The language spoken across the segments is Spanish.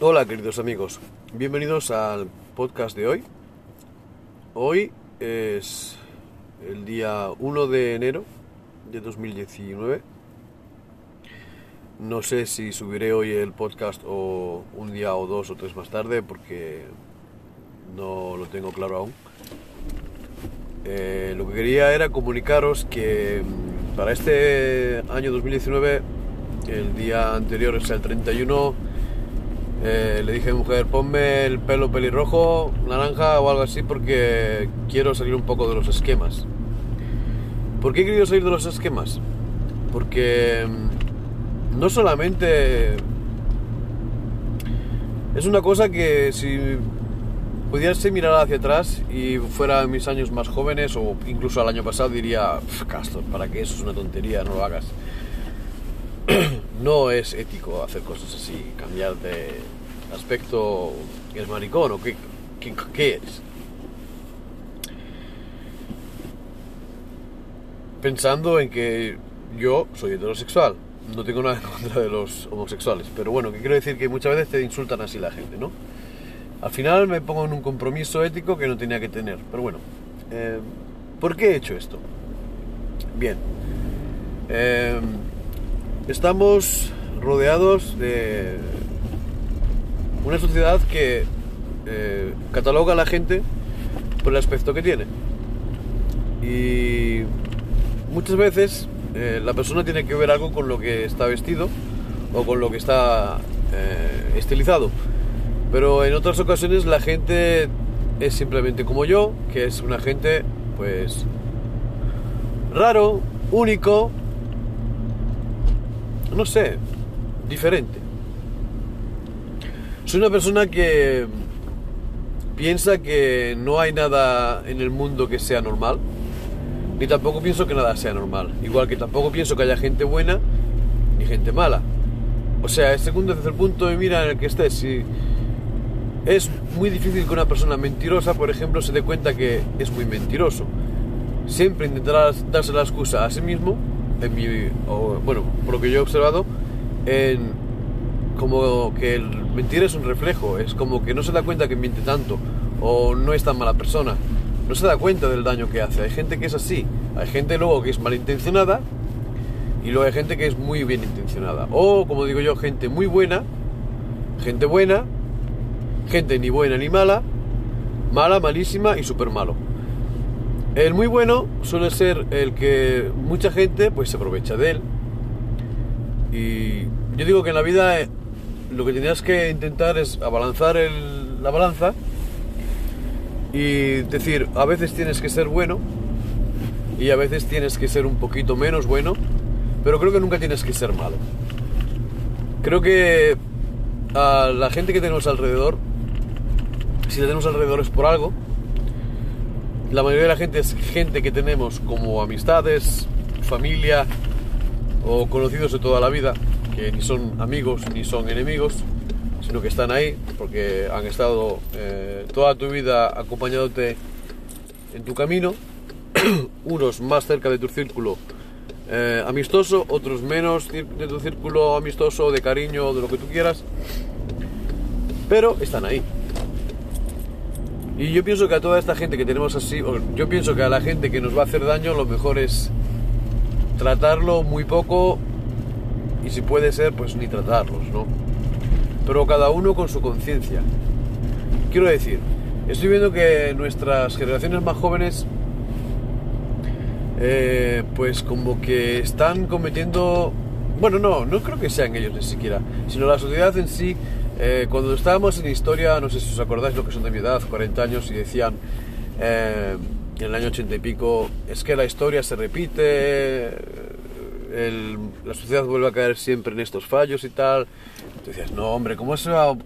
Hola queridos amigos, bienvenidos al podcast de hoy. Hoy es el día 1 de enero de 2019. No sé si subiré hoy el podcast o un día o dos o tres más tarde porque no lo tengo claro aún. Eh, lo que quería era comunicaros que mm, para este año 2019, el día anterior, es el 31, eh, le dije mujer, ponme el pelo pelirrojo, naranja o algo así porque quiero salir un poco de los esquemas. ¿Por qué he querido salir de los esquemas? Porque mm, no solamente es una cosa que si pudiese mirar hacia atrás y fuera mis años más jóvenes o incluso al año pasado diría, Castor, ¿para qué? Eso es una tontería, no lo hagas. no es ético hacer cosas así, cambiar de aspecto, ¿es maricón o qué, qué, qué es? Pensando en que yo soy heterosexual, no tengo nada en contra de los homosexuales, pero bueno, que quiero decir que muchas veces te insultan así la gente, ¿no? Al final me pongo en un compromiso ético que no tenía que tener, pero bueno, eh, ¿por qué he hecho esto? Bien, eh, estamos rodeados de una sociedad que eh, cataloga a la gente por el aspecto que tiene. Y muchas veces eh, la persona tiene que ver algo con lo que está vestido o con lo que está eh, estilizado. Pero en otras ocasiones la gente es simplemente como yo, que es una gente pues raro, único, no sé, diferente. Soy una persona que piensa que no hay nada en el mundo que sea normal, ni tampoco pienso que nada sea normal. Igual que tampoco pienso que haya gente buena ni gente mala. O sea, el segundo el punto de mira en el que estés, es muy difícil que una persona mentirosa, por ejemplo, se dé cuenta que es muy mentiroso. Siempre intentará darse la excusa a sí mismo, en mi, bueno, por lo que yo he observado, en como que el mentir es un reflejo, es como que no se da cuenta que miente tanto o no es tan mala persona, no se da cuenta del daño que hace. Hay gente que es así, hay gente luego que es malintencionada y luego hay gente que es muy bien intencionada. O, como digo yo, gente muy buena, gente buena, gente ni buena ni mala, mala, malísima y súper malo. El muy bueno suele ser el que mucha gente pues se aprovecha de él. Y yo digo que en la vida eh, lo que tienes que intentar es abalanzar la balanza y decir, a veces tienes que ser bueno y a veces tienes que ser un poquito menos bueno, pero creo que nunca tienes que ser malo. Creo que a la gente que tenemos alrededor, si la tenemos alrededor es por algo, la mayoría de la gente es gente que tenemos como amistades, familia o conocidos de toda la vida, que ni son amigos ni son enemigos, sino que están ahí porque han estado eh, toda tu vida acompañándote en tu camino, unos más cerca de tu círculo eh, amistoso, otros menos de tu círculo amistoso, de cariño, de lo que tú quieras, pero están ahí. Y yo pienso que a toda esta gente que tenemos así, yo pienso que a la gente que nos va a hacer daño, lo mejor es tratarlo muy poco y si puede ser, pues ni tratarlos, ¿no? Pero cada uno con su conciencia. Quiero decir, estoy viendo que nuestras generaciones más jóvenes, eh, pues como que están cometiendo, bueno, no, no creo que sean ellos ni siquiera, sino la sociedad en sí. Eh, cuando estábamos en historia, no sé si os acordáis lo que son de mi edad, 40 años, y decían eh, en el año 80 y pico, es que la historia se repite, la sociedad vuelve a caer siempre en estos fallos y tal. Tú decías, no, hombre, ¿cómo, va, a,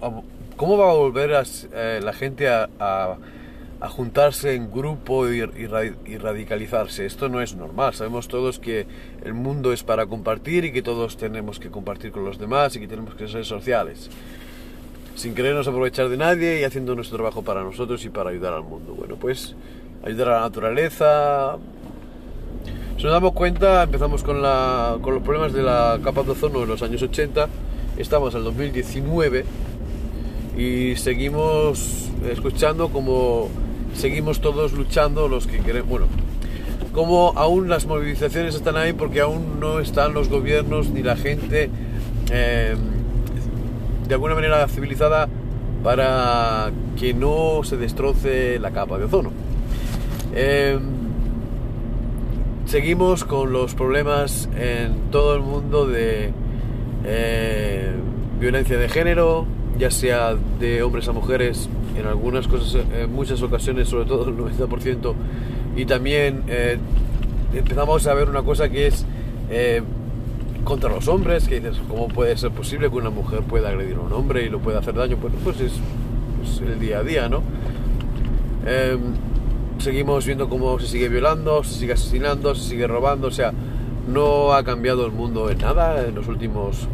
cómo va a volver a, eh, la gente a, a, juntarse en grupo y, y, radicalizarse? Esto no es normal. Sabemos todos que el mundo es para compartir y que todos tenemos que compartir con los demás y que tenemos que ser sociales. Sin querernos aprovechar de nadie y haciendo nuestro trabajo para nosotros y para ayudar al mundo. Bueno, pues ayudar a la naturaleza, si nos damos cuenta, empezamos con, los problemas de la capa de ozono en los años 80, estamos el 2019 y seguimos escuchando como seguimos todos luchando los que queremos, bueno, como aún las movilizaciones están ahí porque aún no están los gobiernos ni la gente eh, de alguna manera civilizada para que no se destroce la capa de ozono. Eh, seguimos con los problemas en todo el mundo de eh, violencia de género, ya sea de hombres a mujeres, en algunas cosas, en muchas ocasiones, sobre todo el 90%, y también eh, empezamos a ver una cosa que es eh, contra los hombres, que dices, ¿cómo puede ser posible que una mujer pueda agredir a un hombre y lo pueda hacer daño? Bueno, pues es, el día a día, ¿no? Em, seguimos viendo cómo se sigue violando, se sigue asesinando, se sigue robando, o sea, no ha cambiado el mundo en nada en los últimos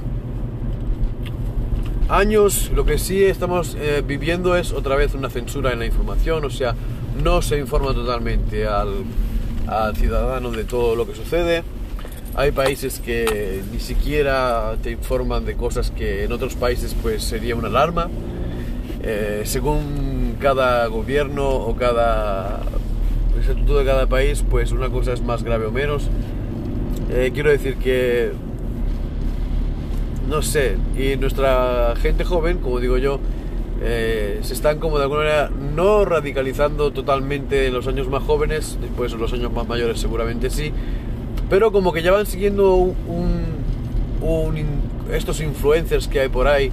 años. Lo que sí estamos eh, viviendo es otra vez una censura en la información, o sea, no se informa totalmente al, al ciudadano de todo lo que sucede. Hay países que ni siquiera te informan de cosas que en otros países pues sería una alarma. Eh, según cada gobierno o cada estatuto de cada país, pues una cosa es más grave o menos. Eh, quiero decir que, no sé, y nuestra gente joven, como digo yo, eh, se están como de alguna manera no radicalizando totalmente en los años más jóvenes, después en los años más mayores seguramente sí, pero como que ya van siguiendo un, estos influencers que hay por ahí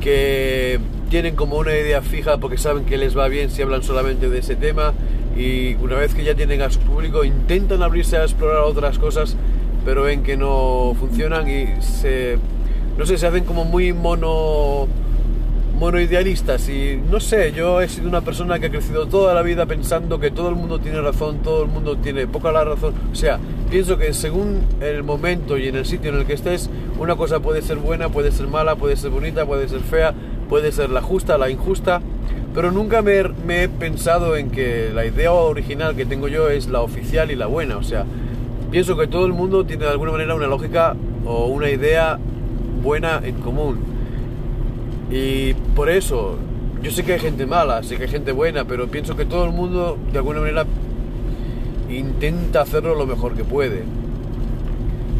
que tienen como una idea fija porque saben que les va bien si hablan solamente de ese tema y una vez que ya tienen a su público intentan abrirse a explorar otras cosas pero ven que no funcionan y se no sé se hacen como muy mono monoidealistas. Y no sé, yo he sido una persona que ha crecido toda la vida pensando que todo el mundo tiene razón, todo el mundo tiene poca la razón, o sea, pienso que según el momento y en el sitio en el que estés, una cosa puede ser buena, puede ser mala, puede ser bonita, puede ser fea, puede ser la justa, la injusta, pero nunca me, me he pensado en que la idea original que tengo yo es la oficial y la buena, o sea, pienso que todo el mundo tiene de alguna manera una lógica o una idea buena en común. Y por eso, yo sé que hay gente mala, sé que hay gente buena, pero pienso que todo el mundo de alguna manera intenta hacerlo lo mejor que puede.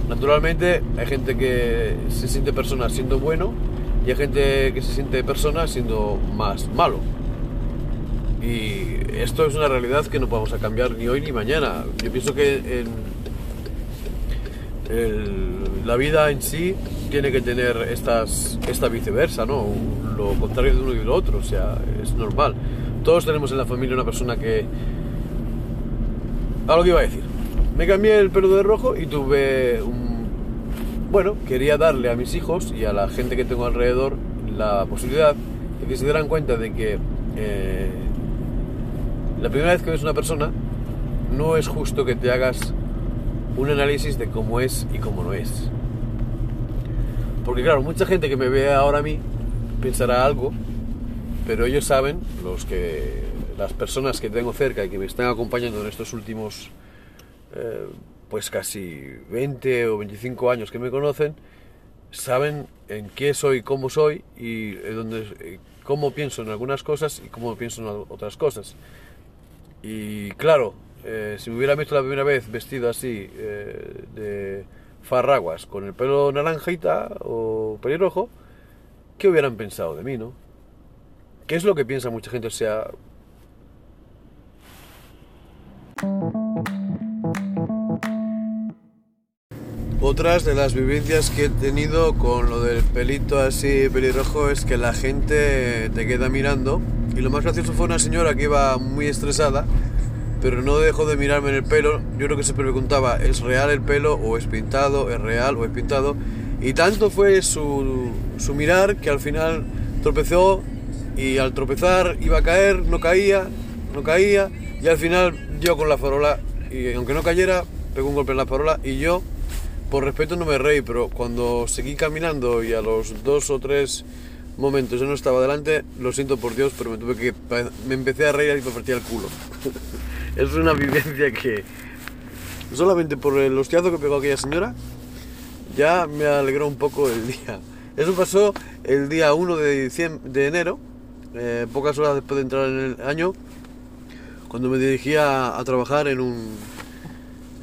Naturalmente hay gente que se siente persona siendo bueno y hay gente que se siente persona siendo más malo. Y esto es una realidad que no a cambiar ni hoy ni mañana. Yo pienso que la vida en sí tiene que tener esta viceversa, ¿no? Lo contrario de uno y lo otro, o sea, es normal. Todos tenemos en la familia una persona que... A lo que iba a decir. Me cambié el pelo de rojo y tuve un... Bueno, quería darle a mis hijos y a la gente que tengo alrededor la posibilidad de que se dieran cuenta de que eh, la primera vez que ves una persona no es justo que te hagas un análisis de cómo es y cómo no es. Porque claro, mucha gente que me ve ahora a mí pensará algo, pero ellos saben, los que, las personas que tengo cerca y que me están acompañando en estos últimos, eh, pues casi 20 o 25 años que me conocen, saben en qué soy, cómo soy y dónde, cómo pienso en algunas cosas y cómo pienso en otras cosas. Y claro, eh, si me hubiera visto la primera vez vestido así, eh, de farraguas con el pelo naranjita o pelirrojo, ¿qué hubieran pensado de mí, no? ¿Qué es lo que piensa mucha gente? Otras de las vivencias que he tenido con lo del pelito así pelirrojo es que la gente te queda mirando y lo más gracioso fue una señora que iba muy estresada pero no dejó de mirarme en el pelo. Yo creo que se preguntaba, ¿es real el pelo o es pintado? ¿Es real o es pintado? Y tanto fue su, su mirar que al final tropezó y al tropezar iba a caer, no caía, no caía y al final dio con la farola y aunque no cayera, pegó un golpe en la farola y yo, por respeto no me reí, pero cuando seguí caminando y a los dos o tres momentos yo no estaba delante, lo siento por Dios, pero me tuve que me empecé a reír y me el culo. es una vivencia que solamente por el hostiazo que pegó aquella señora ya me alegró un poco el día. Eso pasó el día 1 de, de enero, eh, pocas horas después de entrar en el año, cuando me dirigía a, trabajar en un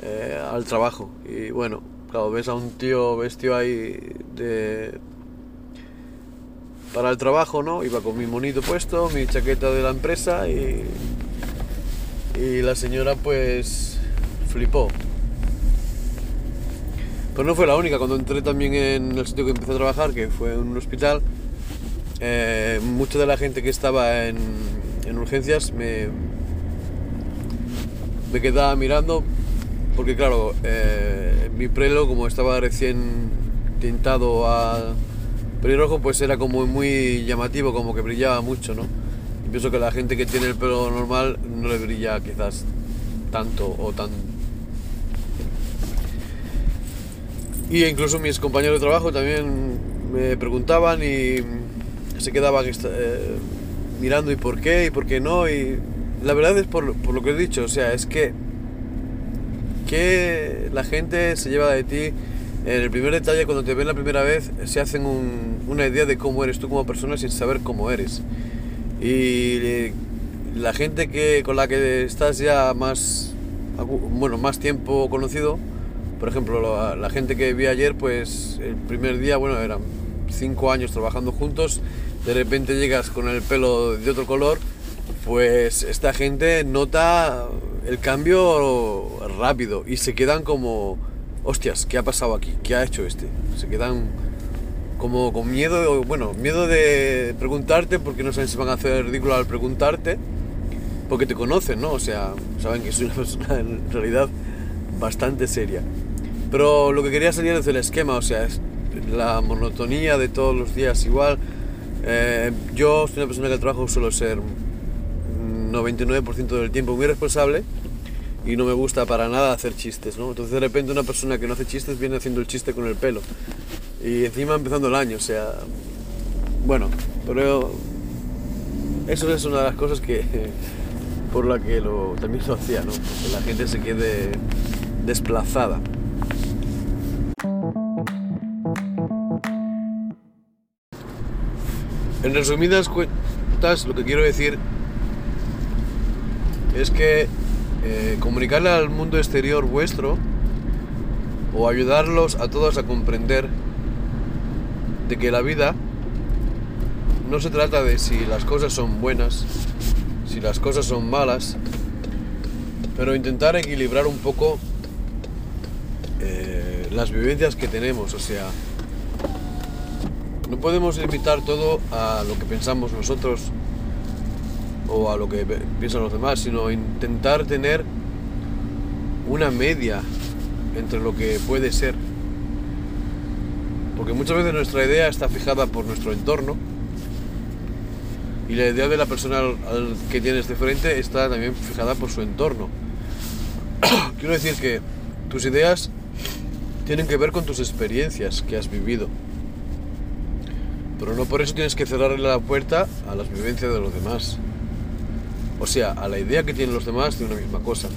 eh, al trabajo. Y bueno, claro, ves a un tío vestido ahí de para el trabajo, ¿no? Iba con mi monito puesto, mi chaqueta de la empresa y, y la señora pues flipó. Pero no fue la única, cuando entré también en el sitio que empecé a trabajar, que fue en un hospital, eh, mucha de la gente que estaba en, urgencias me, me quedaba mirando, porque claro, eh, mi prelo como estaba recién tintado a pelirrojo, pues era como muy llamativo, como que brillaba mucho, ¿no? Y pienso que la gente que tiene el pelo normal no le brilla quizás tanto o tan... Y incluso mis compañeros de trabajo también me preguntaban y se quedaban eh, mirando y por qué y por qué no. La verdad es por, por lo que he dicho, o sea, es que, que la gente se lleva de ti en el primer detalle, cuando te ven la primera vez, se hacen una idea de cómo eres tú como persona sin saber cómo eres. Y la gente que, con la que estás ya más, bueno, más tiempo conocido, por ejemplo, la, gente que vi ayer, pues el primer día, bueno, eran cinco años trabajando juntos, de repente llegas con el pelo de otro color, pues esta gente nota el cambio rápido y se quedan como hostias, ¿qué ha pasado aquí? ¿Qué ha hecho este? Se quedan como con miedo, bueno, miedo de preguntarte porque no saben si van a hacer ridículo al preguntarte, porque te conocen, ¿no? O sea, saben que soy una persona en realidad bastante seria. Pero lo que quería salir es el esquema, o sea, es la monotonía de todos los días igual. Eh, yo soy una persona que trabajo suelo ser 99% del tiempo muy responsable y no me gusta para nada hacer chistes, ¿no? Entonces de repente una persona que no hace chistes viene haciendo el chiste con el pelo. Y encima empezando el año, o sea... Bueno, pero eso es una de las cosas que... por la que lo, también lo hacía, ¿no? Que la gente se quede desplazada. En resumidas cuentas, lo que quiero decir es que eh, comunicarle al mundo exterior vuestro o ayudarlos a todos a comprender de que la vida no se trata de si las cosas son buenas, si las cosas son malas, pero intentar equilibrar un poco eh, las vivencias que tenemos, o sea, no podemos limitar todo a lo que pensamos nosotros o a lo que piensan los demás, sino intentar tener una media entre lo que puede ser. Porque muchas veces nuestra idea está fijada por nuestro entorno y la idea de la persona que tienes de frente está también fijada por su entorno. Quiero decir que tus ideas tienen que ver con tus experiencias que has vivido. Pero no por eso tienes que cerrarle la puerta a las vivencias de los demás. O sea, a la idea que tienen los demás de una misma cosa.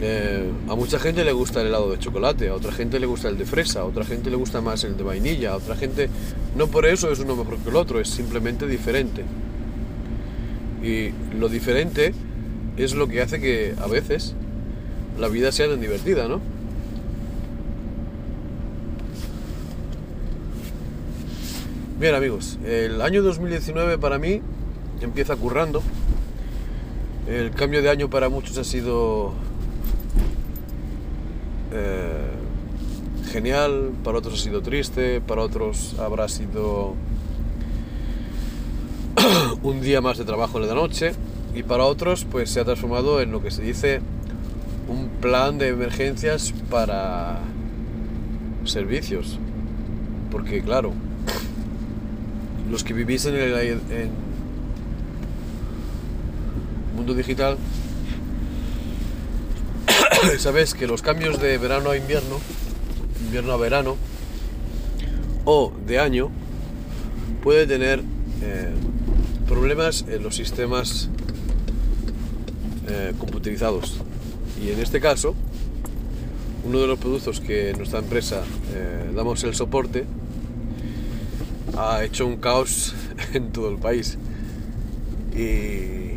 Eh, a mucha gente le gusta el helado de chocolate, a otra gente le gusta el de fresa, a otra gente le gusta más el de vainilla, a otra gente no por eso es uno mejor que el otro, es simplemente diferente. Y lo diferente es lo que hace que a veces la vida sea tan divertida, ¿no? Bien amigos, el año 2019 para mí empieza currando. El cambio de año para muchos ha sido eh, genial, para otros ha sido triste, para otros habrá sido un día más de trabajo en la noche y para otros pues se ha transformado en lo que se dice un plan de emergencias para servicios. Porque claro, los que vivís en, el, en digital, sabes que los cambios de verano a invierno, invierno a verano, o de año, puede tener eh, problemas en los sistemas eh, computarizados. Y en este caso, uno de los productos que nuestra empresa eh, damos el soporte ha hecho un caos en todo el país. Y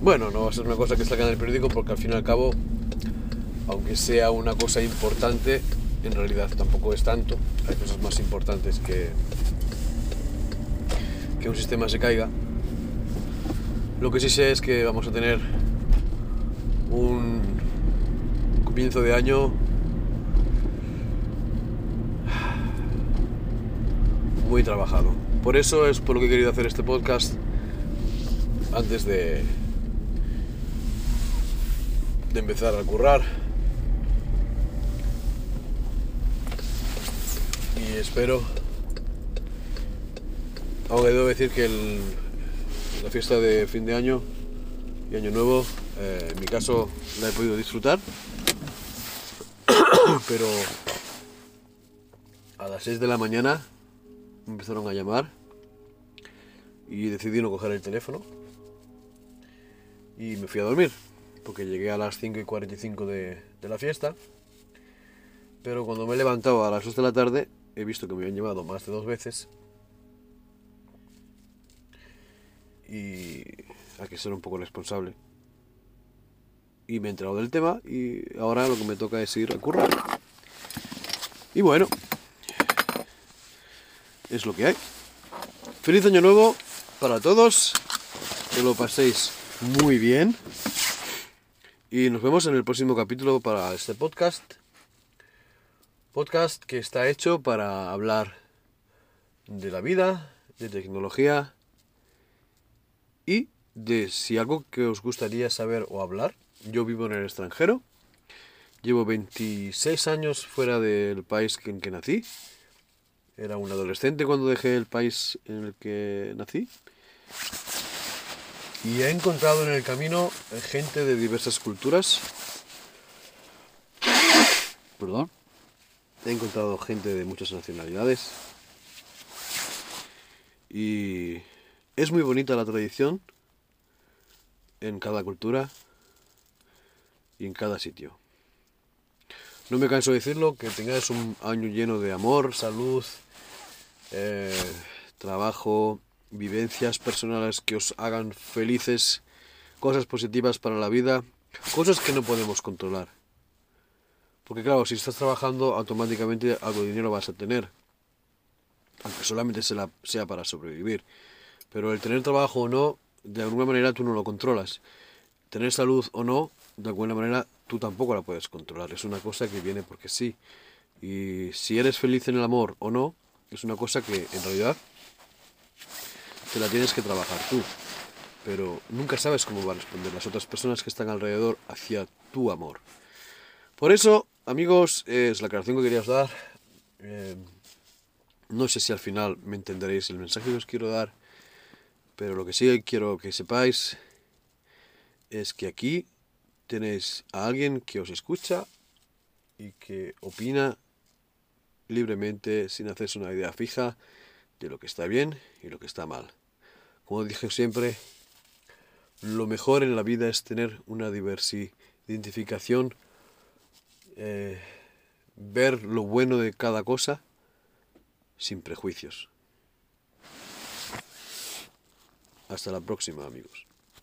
bueno, no va a ser una cosa que salga en el periódico porque al fin y al cabo, aunque sea una cosa importante, en realidad tampoco es tanto. Hay cosas más importantes que, que un sistema se caiga. Lo que sí sé es que vamos a tener un comienzo de año muy trabajado. Por eso es por lo que he querido hacer este podcast antes de, de empezar a currar. Y espero, aunque debo decir que la fiesta de fin de año y año nuevo, eh, en mi caso la he podido disfrutar, pero a las 6 de la mañana me empezaron a llamar y decidí no coger el teléfono y me fui a dormir, porque llegué a las 5 y 45 de, de la fiesta. Pero cuando me he levantado a las 2 de la tarde, he visto que me habían llevado más de dos veces. Y hay que ser un poco responsable. Y me he enterado del tema y ahora lo que me toca es ir a currar. Y bueno, es lo que hay. Feliz año nuevo para todos. Que lo paséis muy bien. Y nos vemos en el próximo capítulo para este podcast. Podcast que está hecho para hablar de la vida, de tecnología y de si algo que os gustaría saber o hablar. Yo vivo en el extranjero. Llevo 26 años fuera del país en que nací. Era un adolescente cuando dejé el país en el que nací. Y he encontrado en el camino gente de diversas culturas. Perdón. He encontrado gente de muchas nacionalidades. Y es muy bonita la tradición en cada cultura y en cada sitio. No me canso de decirlo, que tengáis un año lleno de amor, salud, eh, trabajo, vivencias personales que os hagan felices, cosas positivas para la vida, cosas que no podemos controlar. Porque claro, si estás trabajando, automáticamente algo de dinero vas a tener. Aunque solamente sea para sobrevivir. Pero el tener trabajo o no, de alguna manera tú no lo controlas. Tener salud o no, de alguna manera tú tampoco la puedes controlar. Es una cosa que viene porque sí. Y si eres feliz en el amor o no, es una cosa que en realidad te la tienes que trabajar tú. Pero nunca sabes cómo van a responder las otras personas que están alrededor hacia tu amor. Por eso, amigos, es la aclaración que quería dar. Eh, no sé si al final me entenderéis el mensaje que os quiero dar, pero lo que sí quiero que sepáis es que aquí tenéis a alguien que os escucha y que opina libremente sin hacerse una idea fija de lo que está bien y lo que está mal. Como dije siempre, lo mejor en la vida es tener una identificación, eh, ver lo bueno de cada cosa sin prejuicios. Hasta la próxima amigos.